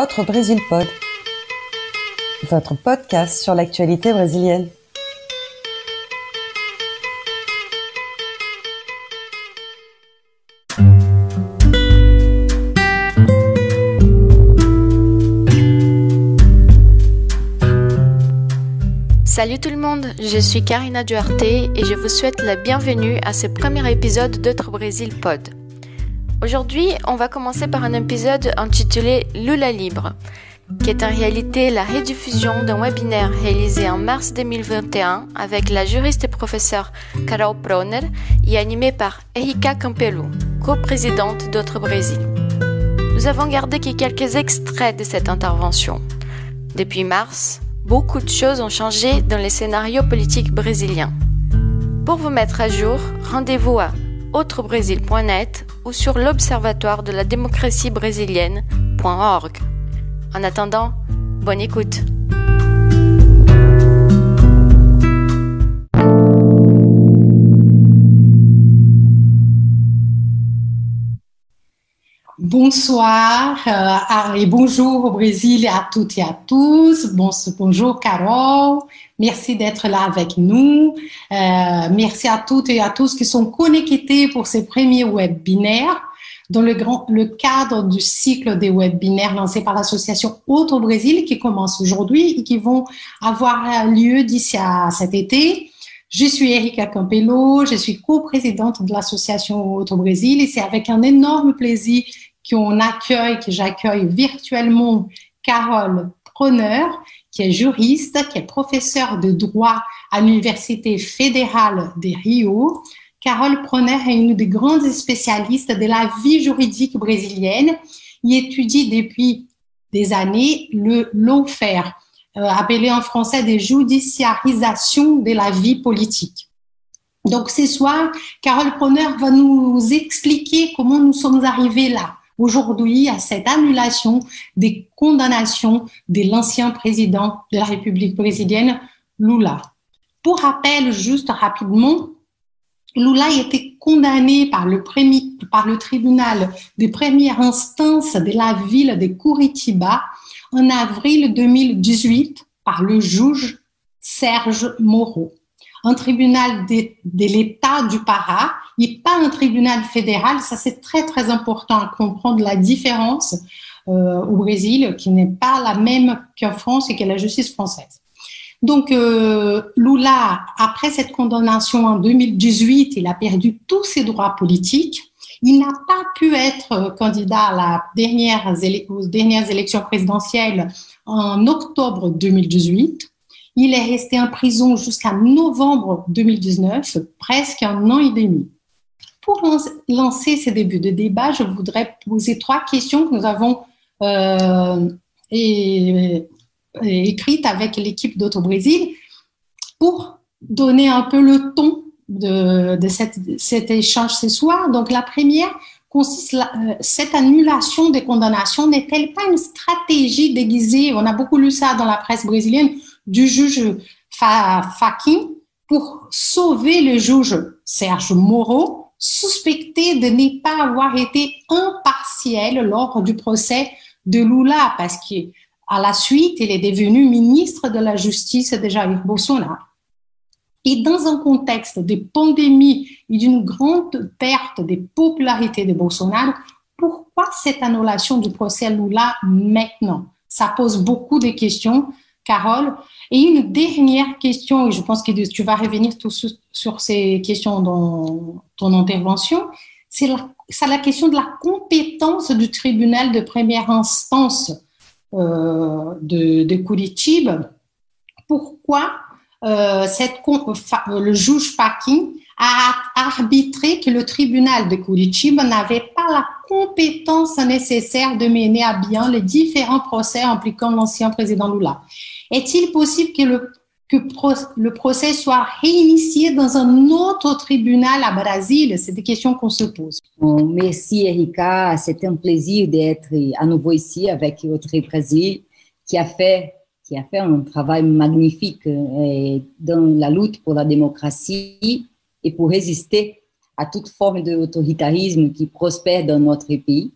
Autre Brésil Pod, votre podcast sur l'actualité brésilienne. Salut tout le monde, je suis Karina Duarte et je vous souhaite la bienvenue à ce premier épisode d'Autre Brésil Pod. Aujourd'hui, on va commencer par un épisode intitulé Lula Libre, qui est en réalité la rediffusion d'un webinaire réalisé en mars 2021 avec la juriste et professeure Carol Proner et animé par Erika Campelo, co-présidente d'Autre Brésil. Nous avons gardé quelques extraits de cette intervention. Depuis mars, beaucoup de choses ont changé dans les scénarios politiques brésiliens. Pour vous mettre à jour, rendez-vous à autrebrésil.net ou sur l'Observatoire de la démocratie brésilienne.org. En attendant, bonne écoute. Bonsoir euh, et bonjour au Brésil et à toutes et à tous. bonjour Carole, merci d'être là avec nous. Euh, merci à toutes et à tous qui sont connectés pour ces premiers webinaires dans le, cadre du cycle des webinaires lancés par l'association Autre Brésil qui commence aujourd'hui et qui vont avoir lieu d'ici à cet été. Je suis Erika Campello, je suis co-présidente de l'association Autre Brésil et c'est avec un énorme plaisir qu'on accueille, que j'accueille virtuellement Carole Proner, qui est juriste, qui est professeure de droit à l'Université fédérale de Rio. Carole Proner est une des grandes spécialistes de la vie juridique brésilienne. Il étudie depuis des années le lawfare, euh, appelé en français des judiciarisations de la vie politique. Donc ce soir, Carole Proner va nous expliquer comment nous sommes arrivés là aujourd'hui à cette annulation des condamnations de l'ancien président de la République brésilienne, Lula. Pour rappel, juste rapidement, Lula a été condamné par le, par le tribunal de première instance de la ville de Curitiba en avril 2018 par le juge Serge Moro un tribunal de, l'État du Pará et pas un tribunal fédéral. Ça, c'est très, très important à comprendre la différence euh, au Brésil, qui n'est pas la même qu'en France et que la justice française. Donc, euh, Lula, après cette condamnation en 2018, il a perdu tous ses droits politiques. Il n'a pas pu être candidat à la dernière, aux dernières élections présidentielles en octobre 2018. Il est resté en prison jusqu'à novembre 2019, presque un an et demi. Pour lancer ces débuts de débat, je voudrais poser trois questions que nous avons euh, écrites avec l'équipe d'Auto-Brésil pour donner un peu le ton de, cet échange ce soir. Donc, la première consiste, euh, cette annulation des condamnations n'est-elle pas une stratégie déguisée? On a beaucoup lu ça dans la presse brésilienne du juge Faquin pour sauver le juge Serge Moreau, suspecté de ne pas avoir été impartiel lors du procès de Lula, parce qu'à la suite, il est devenu ministre de la Justice de Jair Bolsonaro. Et dans un contexte de pandémie et d'une grande perte de popularité de Bolsonaro, pourquoi cette annulation du procès Lula maintenant? Ça pose beaucoup de questions Carole. Et une dernière question, et je pense que tu vas revenir sur ces questions dans ton intervention, c'est la, question de la compétence du tribunal de première instance euh, de, de. Pourquoi euh, le juge Faquin a arbitré que le tribunal de Curitiba n'avait pas la compétence nécessaire de mener à bien les différents procès impliquant l'ancien président Lula? Est-il possible que le, que le procès soit réinitié dans un autre tribunal à Brésil C'est des questions qu'on se pose. merci Erika, c'est un plaisir d'être à nouveau ici avec Autre Brésil qui a fait qui a fait un travail magnifique euh, dans la lutte pour la démocratie et pour résister à toute forme d'autoritarisme qui prospère dans notre pays.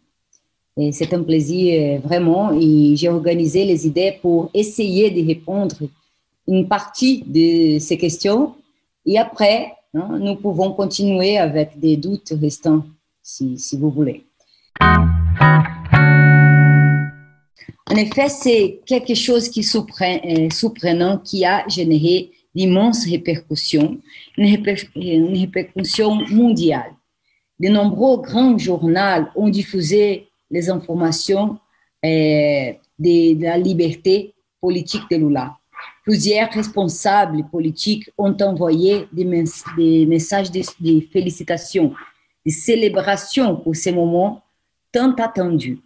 C'est un plaisir vraiment et j'ai organisé les idées pour essayer de répondre une partie de ces questions et après, hein, nous pouvons continuer avec des doutes restants si, si vous voulez. En effet, c'est quelque chose qui est surprenant, qui a généré d'immenses répercussions, une, répercussion mondiale. De nombreux grands journaux ont diffusé les informations euh, de, la liberté politique de Lula. Plusieurs responsables politiques ont envoyé des, mess des messages de, de félicitations, de célébrations pour ces moments tant attendus.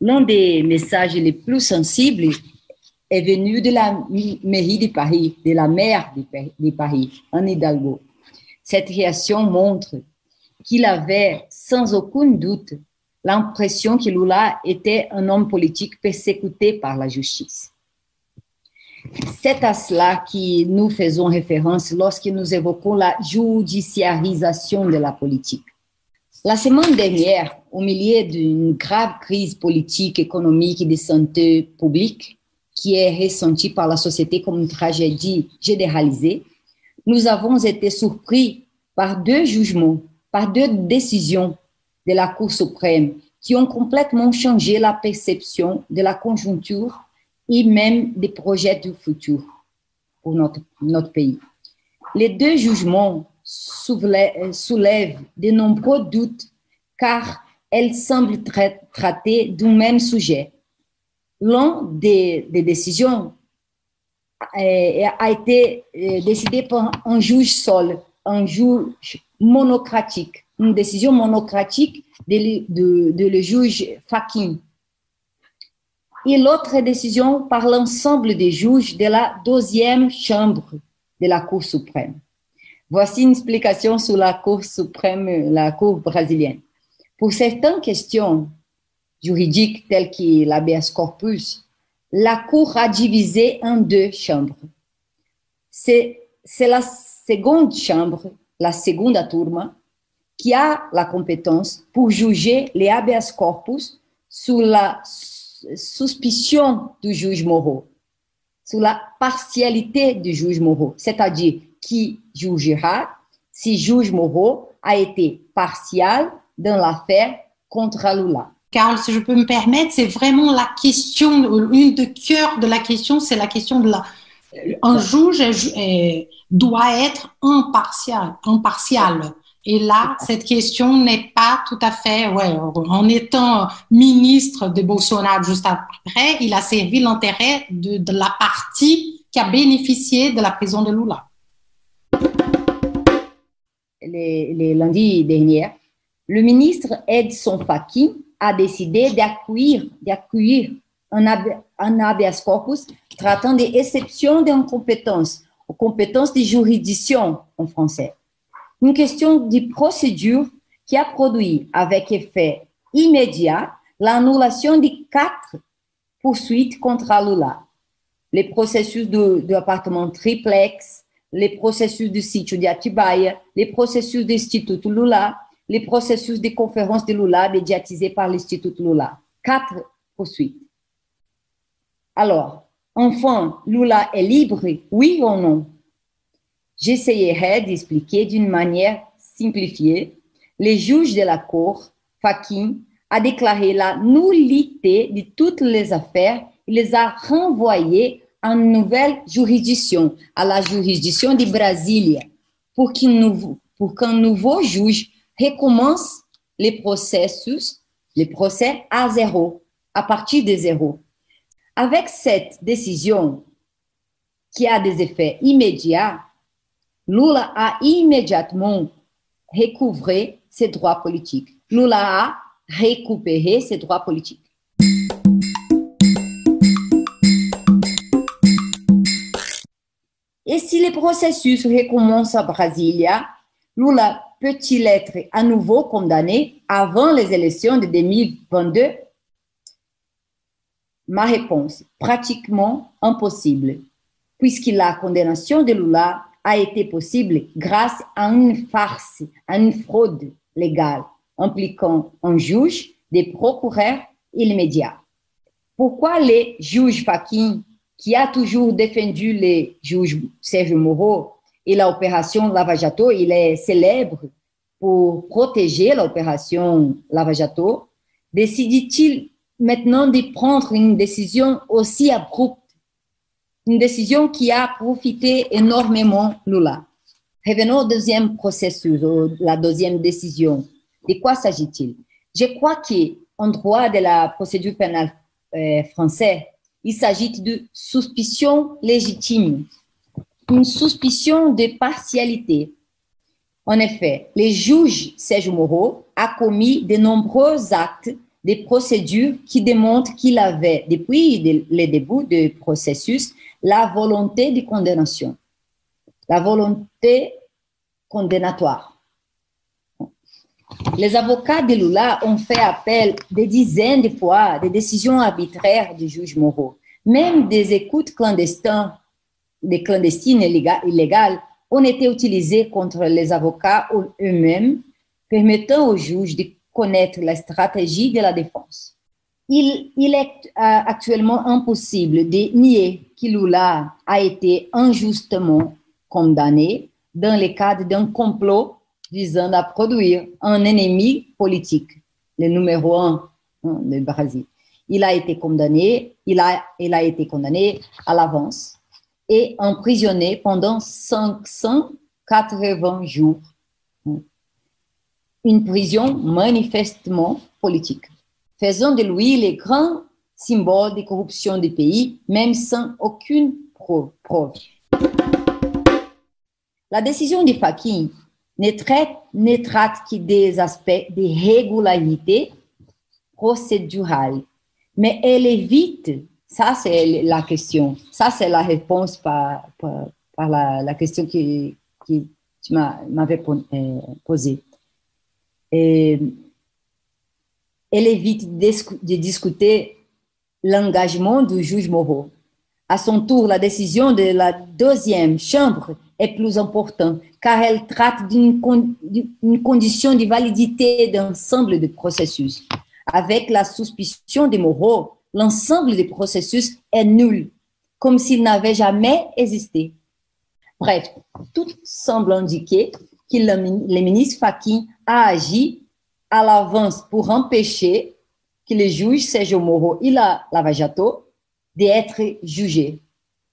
L'un des messages les plus sensibles est venu de la mairie de Paris, de la maire de Paris, Anne Hidalgo. Cette réaction montre qu'il avait sans aucun doute l'impression que Lula était un homme politique persécuté par la justice. C'est à cela que nous faisons référence lorsque nous évoquons la judiciarisation de la politique. La semaine dernière, au milieu d'une grave crise politique, économique et de santé publique qui est ressentie par la société comme une tragédie généralisée, nous avons été surpris par deux jugements, par deux décisions de la Cour suprême qui ont complètement changé la perception de la conjoncture et même des projets du futur pour notre, notre pays. Les deux jugements soulève de nombreux doutes car elles semblent traiter du même sujet. L'un des, des, décisions euh, a été euh, décidé par un juge seul, un juge monocratique, une décision monocratique de, le juge Fakin. Et l'autre décision par l'ensemble des juges de la deuxième chambre de la Cour suprême. Voici une explication sur la Cour suprême, la Cour brésilienne. Pour certaines questions juridiques telles que l'habeas corpus, la Cour a divisé en deux chambres. C'est la seconde chambre, la seconde tourma, qui a la compétence pour juger les habeas corpus sous la suspicion du juge Moreau, sous la partialité du juge Moreau, c'est-à-dire qui jugera si juge Moreau a été partial dans l'affaire contre Lula. Carl, si je peux me permettre, c'est vraiment la question, une de cœur de la question, c'est la question de la. Un juge doit être impartial, impartial. Et là, cette question n'est pas tout à fait, ouais, en étant ministre de Bolsonaro juste après, il a servi l'intérêt de, de la partie qui a bénéficié de la prison de Lula les, lundis derniers, le ministre Edson Fachin a décidé d'accueillir, d'accueillir un, un habeas corpus traitant des exceptions d'incompétence, aux compétences de juridiction en français. Une question de procédure qui a produit avec effet immédiat l'annulation de quatre poursuites contre Lula. Les processus de, de appartement triplex, les processus du site de Atibaia, les processus de l'Institut Lula, les processus de conférence de Lula médiatisés par l'Institut Lula. Quatre poursuites. Alors, enfin, Lula est libre, oui ou non? J'essayerai d'expliquer d'une manière simplifiée. Les juges de la Cour, Fakin, a déclaré la nullité de toutes les affaires et les a renvoyées une nouvelle juridiction, à la juridiction de Brasilia, pour qu'un pour qu'un nouveau juge recommence les processus, les procès à zéro, à partir de zéro. Avec cette décision qui a des effets immédiats, Lula a immédiatement recouvré ses droits politiques. Lula a récupéré ses droits politiques. Et si le processus recommence à Brasilia, Lula peut-il être à nouveau condamné avant les élections de 2022 Ma réponse, pratiquement impossible, puisque la condamnation de Lula a été possible grâce à une farce, à une fraude légale impliquant un juge des procureurs immédiats. Pourquoi les juges Fakin, qui a toujours défendu les juges Serge Moreau et l'opération Lava Jato, il est célèbre pour protéger l'opération Lava Jato, décide-t-il maintenant de prendre une décision aussi abrupte, une décision qui a profité énormément Lula. Revenons au deuxième processus, la deuxième décision. De quoi s'agit-il? Je crois qu'en droit de la procédure pénale euh, française, il s'agit de suspicion légitime, une suspicion de partialité. En effet, le juge Serge Moreau a commis de nombreux actes de procédures qui démontrent qu'il avait, depuis le début du processus, la volonté de condamnation, la volonté condamnatoire. Les avocats de Lula ont fait appel des dizaines de fois des décisions arbitraires du juge Moreau. Même des écoutes clandestines, des clandestines illégales ont été utilisées contre les avocats eux-mêmes, permettant au juge de la stratégie de la défense. Il, il est euh, actuellement impossible de nier que Lula a été injustement condamné dans le cadre d'un complot visant à produire un ennemi politique, le numéro un hein, du Brésil. Il a été condamné, il a, il a été condamné à l'avance et emprisonné pendant 580 jours. Une prison manifestement politique, faisant de lui le grand symbole de corruption du pays, même sans aucune preuve. La décision de Fakin ne traite, que des aspects de régularité procédurale, mais elle évite, ça c'est la question, ça c'est la réponse par, par, la, question que, que tu m'avais euh, posée. Elle évite de discuter l'engagement du juge Moreau. À son tour, la décision de la deuxième chambre est plus importante car elle traite d'une condition de validité d'ensemble du processus. Avec la suspicion de Moreau, l'ensemble du processus est nul, comme s'il n'avait jamais existé. Bref, tout semble indiquer que le, ministre Fakin a agi à l'avance pour empêcher que le juge Sergio Moro et la Lava Jato d'être jugé.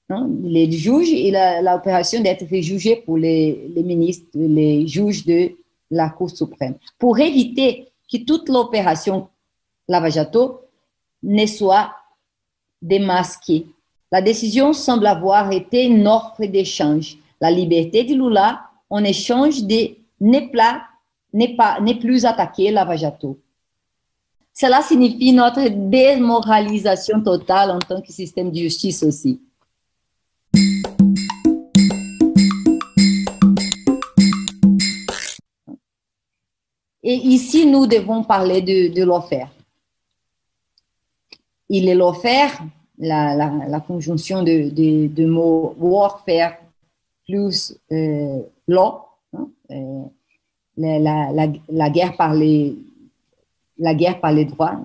Hein? Les juges et l'opération d'être jugé pour les, les, ministres, les juges de la Cour suprême, pour éviter que toute l'opération Lava Jato ne soit démasquée. La décision semble avoir été une offre d'échange. La liberté de Lula en échange de n'est pas, n'est plus attaquer Lava Jato. Cela signifie notre démoralisation totale en tant que système de justice aussi. Et ici, nous devons parler de, de l'offert. Il est l'offert, la, la, conjonction de, de, mots warfare plus euh, law, hein, euh, la, guerre par les, droits,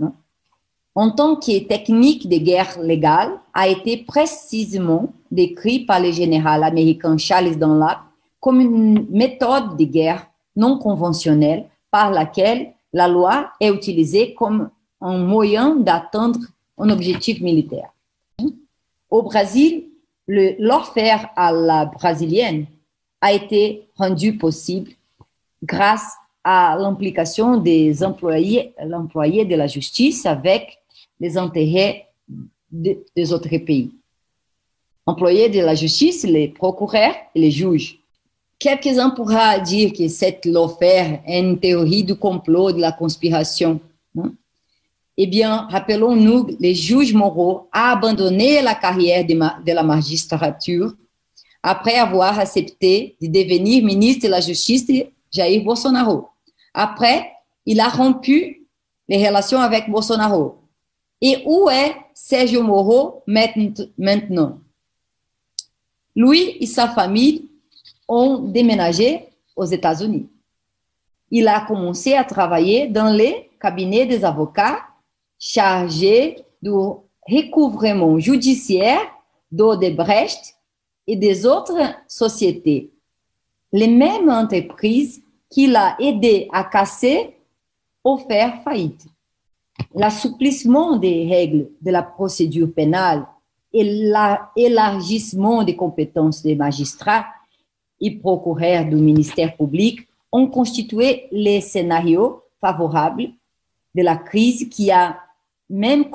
en tant que technique de guerre légale, a été précisément décrit par le général américain Charles Dunlap comme une méthode de guerre non conventionnelle par laquelle la loi est utilisée comme un moyen d'atteindre un objectif militaire. Au Brésil, l'affaire à la brésilienne a été rendu possible grâce à l'implication des employés, l'employé de la justice avec les intérêts des autres pays. Employés de la justice, les procureurs et les juges. Quelques-uns pourraient dire que cette affaire est une théorie du complot, de la conspiration. Eh bien, rappelons-nous, le juge Moreau a abandonné la carrière de, la magistrature après avoir accepté de devenir ministre de la Justice Jair Bolsonaro. Après, il a rompu les relations avec Bolsonaro. Et où est Sergio Moro maintenant? Lui et sa famille ont déménagé aux États-Unis. il a commencé à travailler dans les cabinets des avocats chargés du recouvrement judiciaire d'Odebrecht et des autres sociétés. Les mêmes entreprises qu'il a aidé à casser ou faire faillite. L'assouplissement des règles de la procédure pénale et l'élargissement des compétences des magistrats et procureurs du ministère public ont constitué les scénarios favorables de la crise qui a même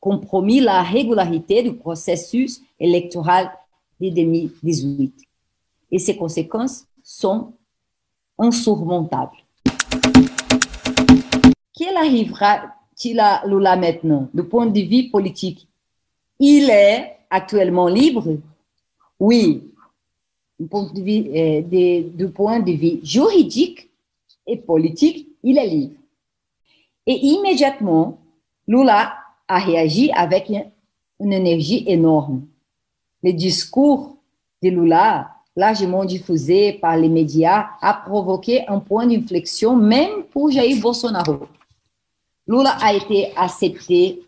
compromis la régularité du processus électoral de 2018. Et ses conséquences sont insurmontables. Quel arrivera-t-il à Lula maintenant, du point de vue politique Il est actuellement libre? Oui, du point de vue, euh, du point de vue juridique et politique, il est libre. Et immédiatement, Lula a réagi avec une énergie énorme. Le discours de Lula, largement diffusé par les médias, a provoqué un point d'inflexion même pour Jair Bolsonaro. Lula a été accepté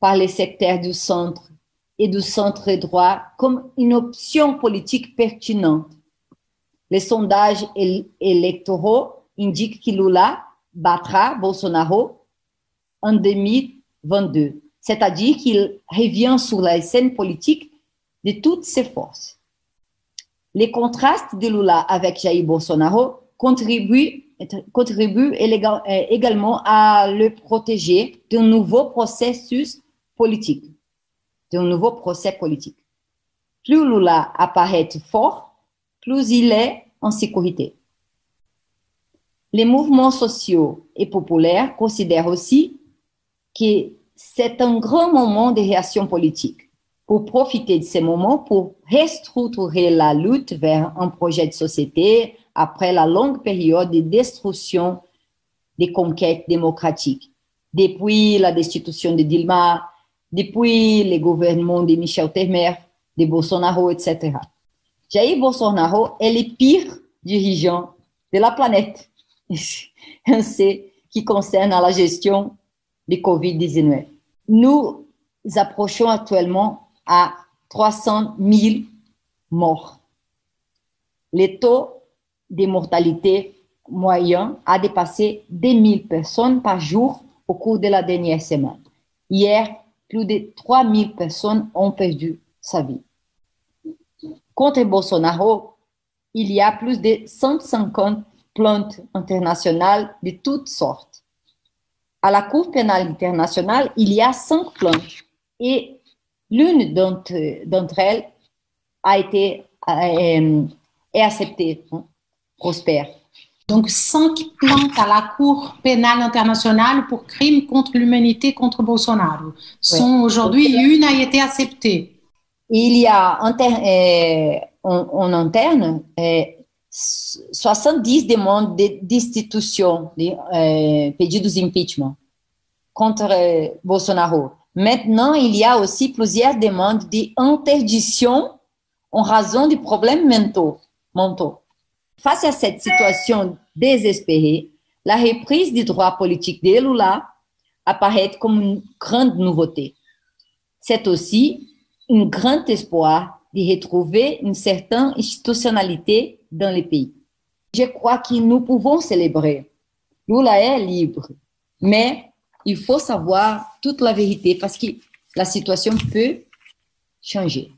par les secteurs du centre et du centre droit comme une option politique pertinente. Les sondages électoraux indiquent que Lula battra Bolsonaro en 2022, c'est-à-dire qu'il revient sur la scène politique de toutes ses forces. Les contrastes de Lula avec Jair Bolsonaro contribuent, contribuent également à le protéger d'un nouveau processus politique d'un nouveau procès politique. Plus Lula apparaît fort, plus il est en sécurité. Les mouvements sociaux et populaires considèrent aussi que c'est un grand moment de réaction politique. Pour profiter de ces moments, pour restructurer la lutte vers un projet de société après la longue période de destruction des conquêtes démocratiques. Depuis la destitution de Dilma, depuis les gouvernements de Michel Temer, de Bolsonaro, etc. Jair Bolsonaro est le pire dirigeant de la planète en ce qui concerne la gestion du Covid-19. Nous approchons actuellement à 300 000 morts. Le taux de mortalité moyen a dépassé 2000 personnes par jour au cours de la dernière semaine. Hier, plus de 3000 personnes ont perdu sa vie. Contre Bolsonaro, il y a plus de 150 plaintes internationales de toutes sortes. À la Cour pénale internationale, il y a cinq plaintes et l'une d'entre elles a été euh, acceptée, hein, prospère. Donc, cinq plaintes à la Cour pénale internationale pour crimes contre l'humanité contre Bolsonaro sont aujourd'hui, une a été acceptée. Il y a euh, en, interne 70 euh, demandes de destitution, de euh, pedidos d'impeachment contre Bolsonaro. Maintenant, il y a aussi plusieurs demandes d'interdiction en raison de problèmes mentaux. Face à cette situation désespérée, la reprise du droit politique de Lula apparaît comme une grande nouveauté. C'est aussi un grand espoir de retrouver une certaine institutionnalité dans le pays. Je crois que nous pouvons célébrer. Lula est libre, mais il faut savoir toute la vérité parce que la situation peut changer.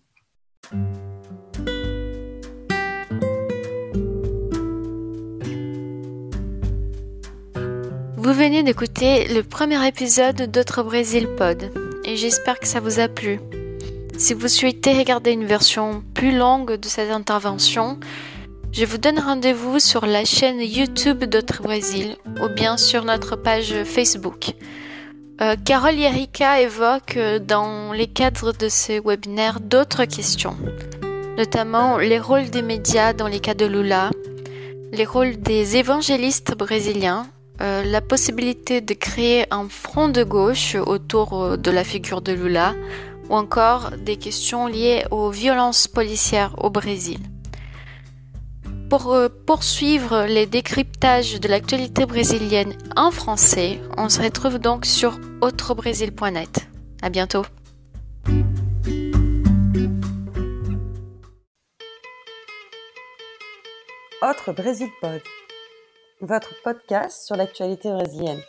Vous venez d'écouter le premier épisode d'Autre Brésil Pod et j'espère que ça vous a plu. Si vous souhaitez regarder une version plus longue de cette intervention, je vous donne rendez-vous sur la chaîne YouTube d'Autre Brésil ou bien sur notre page Facebook. Euh, Carole et Erika évoquent euh, dans les cadres de ce webinaire d'autres questions, notamment les rôles des médias dans les cas de Lula, les rôles des évangélistes brésiliens euh, la possibilité de créer un front de gauche autour de la figure de Lula ou encore des questions liées aux violences policières au Brésil. Pour euh, poursuivre les décryptages de l'actualité brésilienne en français, on se retrouve donc sur autrebrésil.net. À bientôt. Autre Brésil Pod, votre podcast sur l'actualité brésilienne.